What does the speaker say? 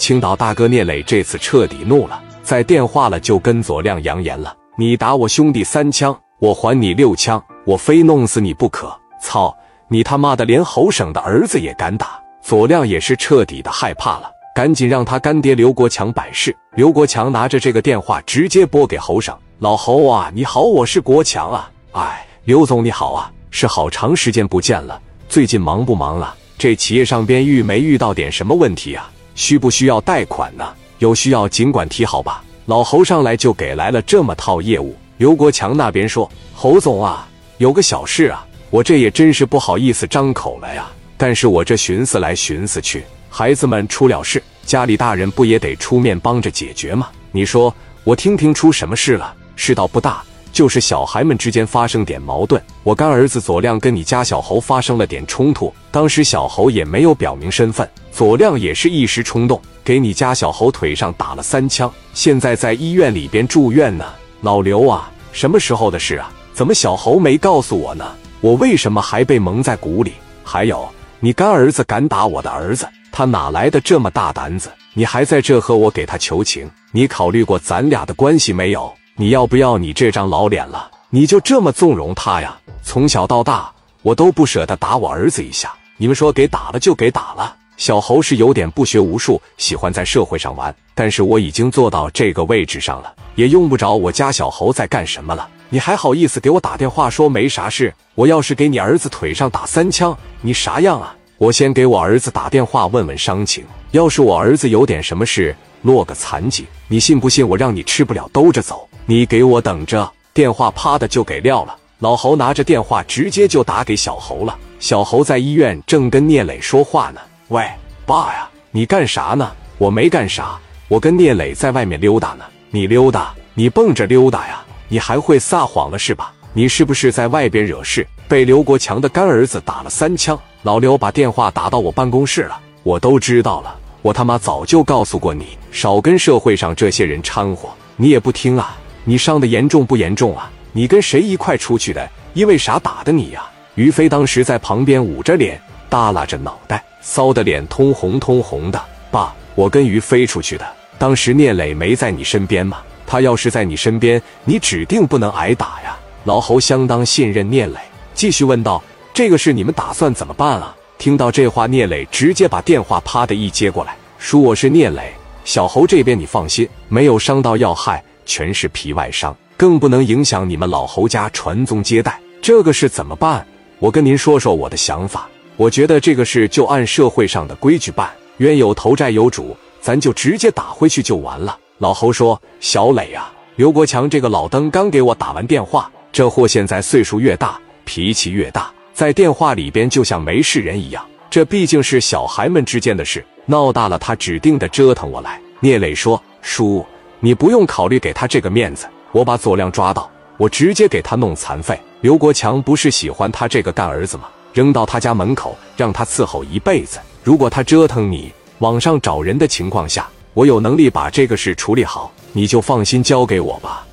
青岛大哥聂磊这次彻底怒了，在电话了就跟左亮扬言了：“你打我兄弟三枪，我还你六枪，我非弄死你不可！操你他妈的，连侯省的儿子也敢打！”左亮也是彻底的害怕了，赶紧让他干爹刘国强摆事。刘国强拿着这个电话直接拨给侯省：“老侯啊，你好，我是国强啊。哎，刘总你好啊，是好长时间不见了，最近忙不忙啊？这企业上边遇没遇到点什么问题啊？需不需要贷款呢？有需要尽管提好吧。”老侯上来就给来了这么套业务。刘国强那边说：“侯总啊，有个小事啊，我这也真是不好意思张口了呀。但是我这寻思来寻思去，孩子们出了事，家里大人不也得出面帮着解决吗？你说我听听出什么事了？事倒不大，就是小孩们之间发生点矛盾。我干儿子左亮跟你家小侯发生了点冲突，当时小侯也没有表明身份，左亮也是一时冲动。”给你家小侯腿上打了三枪，现在在医院里边住院呢。老刘啊，什么时候的事啊？怎么小侯没告诉我呢？我为什么还被蒙在鼓里？还有，你干儿子敢打我的儿子，他哪来的这么大胆子？你还在这和我给他求情？你考虑过咱俩的关系没有？你要不要你这张老脸了？你就这么纵容他呀？从小到大，我都不舍得打我儿子一下。你们说给打了就给打了。小侯是有点不学无术，喜欢在社会上玩。但是我已经做到这个位置上了，也用不着我家小侯在干什么了。你还好意思给我打电话说没啥事？我要是给你儿子腿上打三枪，你啥样啊？我先给我儿子打电话问问伤情。要是我儿子有点什么事，落个残疾，你信不信我让你吃不了兜着走？你给我等着！电话啪的就给撂了。老侯拿着电话直接就打给小侯了。小侯在医院正跟聂磊说话呢。喂，爸呀，你干啥呢？我没干啥，我跟聂磊在外面溜达呢。你溜达，你蹦着溜达呀？你还会撒谎了是吧？你是不是在外边惹事，被刘国强的干儿子打了三枪？老刘把电话打到我办公室了，我都知道了。我他妈早就告诉过你，少跟社会上这些人掺和。你也不听啊？你伤的严重不严重啊？你跟谁一块出去的？因为啥打的你呀？于飞当时在旁边捂着脸，耷拉着脑袋。臊的脸通红通红的，爸，我跟于飞出去的。当时聂磊没在你身边吗？他要是在你身边，你指定不能挨打呀。老侯相当信任聂磊，继续问道：“这个事你们打算怎么办啊？”听到这话，聂磊直接把电话啪的一接过来，叔，我是聂磊，小侯这边你放心，没有伤到要害，全是皮外伤，更不能影响你们老侯家传宗接代。这个事怎么办？我跟您说说我的想法。我觉得这个事就按社会上的规矩办，冤有头债有主，咱就直接打回去就完了。老侯说：“小磊啊，刘国强这个老登刚给我打完电话，这货现在岁数越大，脾气越大，在电话里边就像没事人一样。这毕竟是小孩们之间的事，闹大了他指定的折腾我来。”聂磊说：“叔，你不用考虑给他这个面子，我把左亮抓到，我直接给他弄残废。刘国强不是喜欢他这个干儿子吗？”扔到他家门口，让他伺候一辈子。如果他折腾你，网上找人的情况下，我有能力把这个事处理好，你就放心交给我吧。